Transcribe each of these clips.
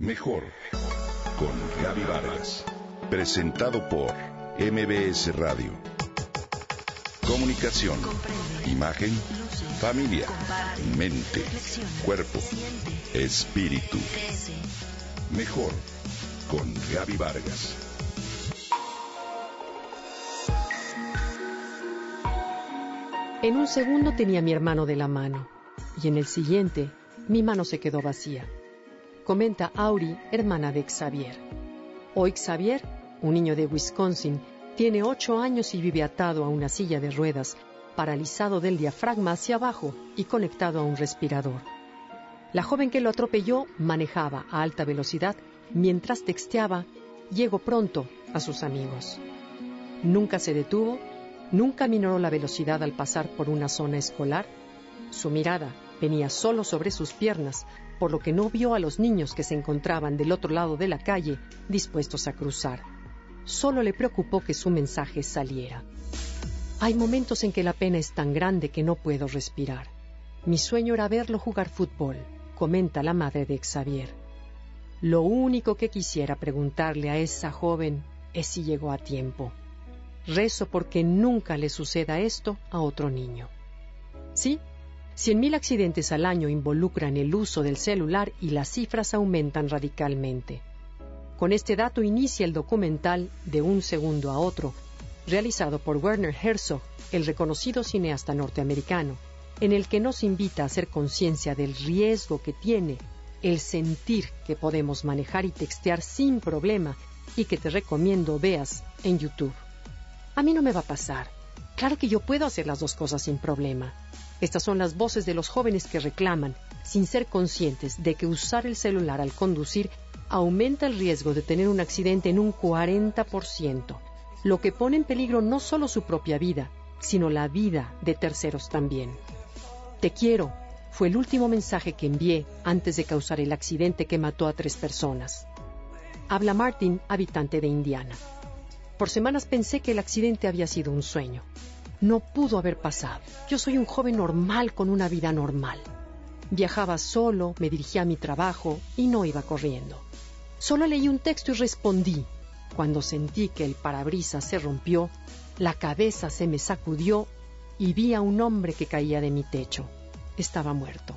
Mejor con Gaby Vargas. Presentado por MBS Radio. Comunicación, imagen, familia, mente, cuerpo, espíritu. Mejor con Gaby Vargas. En un segundo tenía mi hermano de la mano y en el siguiente mi mano se quedó vacía. Comenta Auri, hermana de Xavier. Hoy Xavier, un niño de Wisconsin, tiene ocho años y vive atado a una silla de ruedas, paralizado del diafragma hacia abajo y conectado a un respirador. La joven que lo atropelló manejaba a alta velocidad mientras texteaba Llego pronto a sus amigos. Nunca se detuvo, nunca minoró la velocidad al pasar por una zona escolar. Su mirada venía solo sobre sus piernas, por lo que no vio a los niños que se encontraban del otro lado de la calle dispuestos a cruzar. Solo le preocupó que su mensaje saliera. Hay momentos en que la pena es tan grande que no puedo respirar. Mi sueño era verlo jugar fútbol, comenta la madre de Xavier. Lo único que quisiera preguntarle a esa joven es si llegó a tiempo. Rezo porque nunca le suceda esto a otro niño. Sí, mil accidentes al año involucran el uso del celular y las cifras aumentan radicalmente. Con este dato inicia el documental De un segundo a otro, realizado por Werner Herzog, el reconocido cineasta norteamericano, en el que nos invita a hacer conciencia del riesgo que tiene el sentir que podemos manejar y textear sin problema y que te recomiendo veas en YouTube. A mí no me va a pasar. Claro que yo puedo hacer las dos cosas sin problema. Estas son las voces de los jóvenes que reclaman, sin ser conscientes de que usar el celular al conducir aumenta el riesgo de tener un accidente en un 40%, lo que pone en peligro no solo su propia vida, sino la vida de terceros también. Te quiero fue el último mensaje que envié antes de causar el accidente que mató a tres personas. Habla Martin, habitante de Indiana. Por semanas pensé que el accidente había sido un sueño, no pudo haber pasado. Yo soy un joven normal con una vida normal. Viajaba solo, me dirigía a mi trabajo y no iba corriendo. Solo leí un texto y respondí. Cuando sentí que el parabrisas se rompió, la cabeza se me sacudió y vi a un hombre que caía de mi techo. Estaba muerto.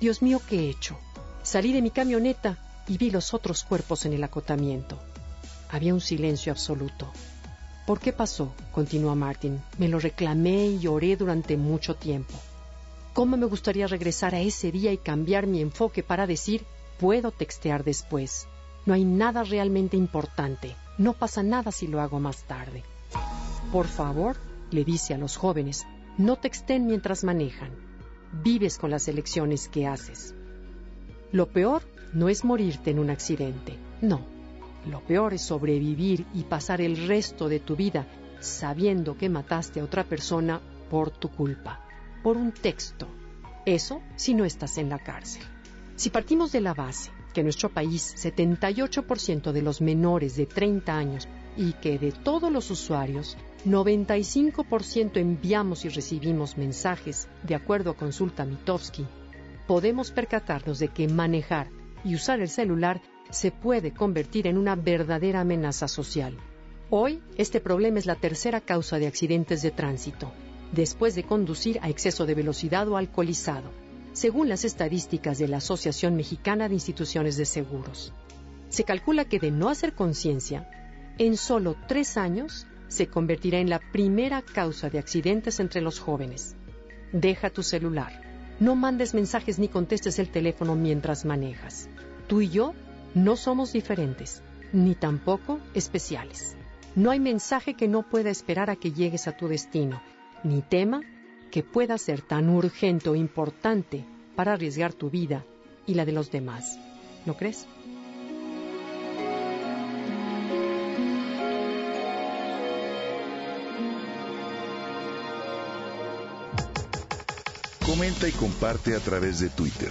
Dios mío, ¿qué he hecho? Salí de mi camioneta y vi los otros cuerpos en el acotamiento. Había un silencio absoluto. ¿Por qué pasó? continúa Martin. Me lo reclamé y lloré durante mucho tiempo. ¿Cómo me gustaría regresar a ese día y cambiar mi enfoque para decir, puedo textear después? No hay nada realmente importante. No pasa nada si lo hago más tarde. Por favor, le dice a los jóvenes, no texten mientras manejan. Vives con las elecciones que haces. Lo peor no es morirte en un accidente, no lo peor es sobrevivir y pasar el resto de tu vida sabiendo que mataste a otra persona por tu culpa, por un texto. Eso si no estás en la cárcel. Si partimos de la base que en nuestro país 78% de los menores de 30 años y que de todos los usuarios 95% enviamos y recibimos mensajes de acuerdo a consulta Mitofsky, podemos percatarnos de que manejar y usar el celular se puede convertir en una verdadera amenaza social. Hoy, este problema es la tercera causa de accidentes de tránsito, después de conducir a exceso de velocidad o alcoholizado, según las estadísticas de la Asociación Mexicana de Instituciones de Seguros. Se calcula que de no hacer conciencia, en solo tres años se convertirá en la primera causa de accidentes entre los jóvenes. Deja tu celular. No mandes mensajes ni contestes el teléfono mientras manejas. Tú y yo no somos diferentes, ni tampoco especiales. No hay mensaje que no pueda esperar a que llegues a tu destino, ni tema que pueda ser tan urgente o importante para arriesgar tu vida y la de los demás. ¿No crees? Comenta y comparte a través de Twitter.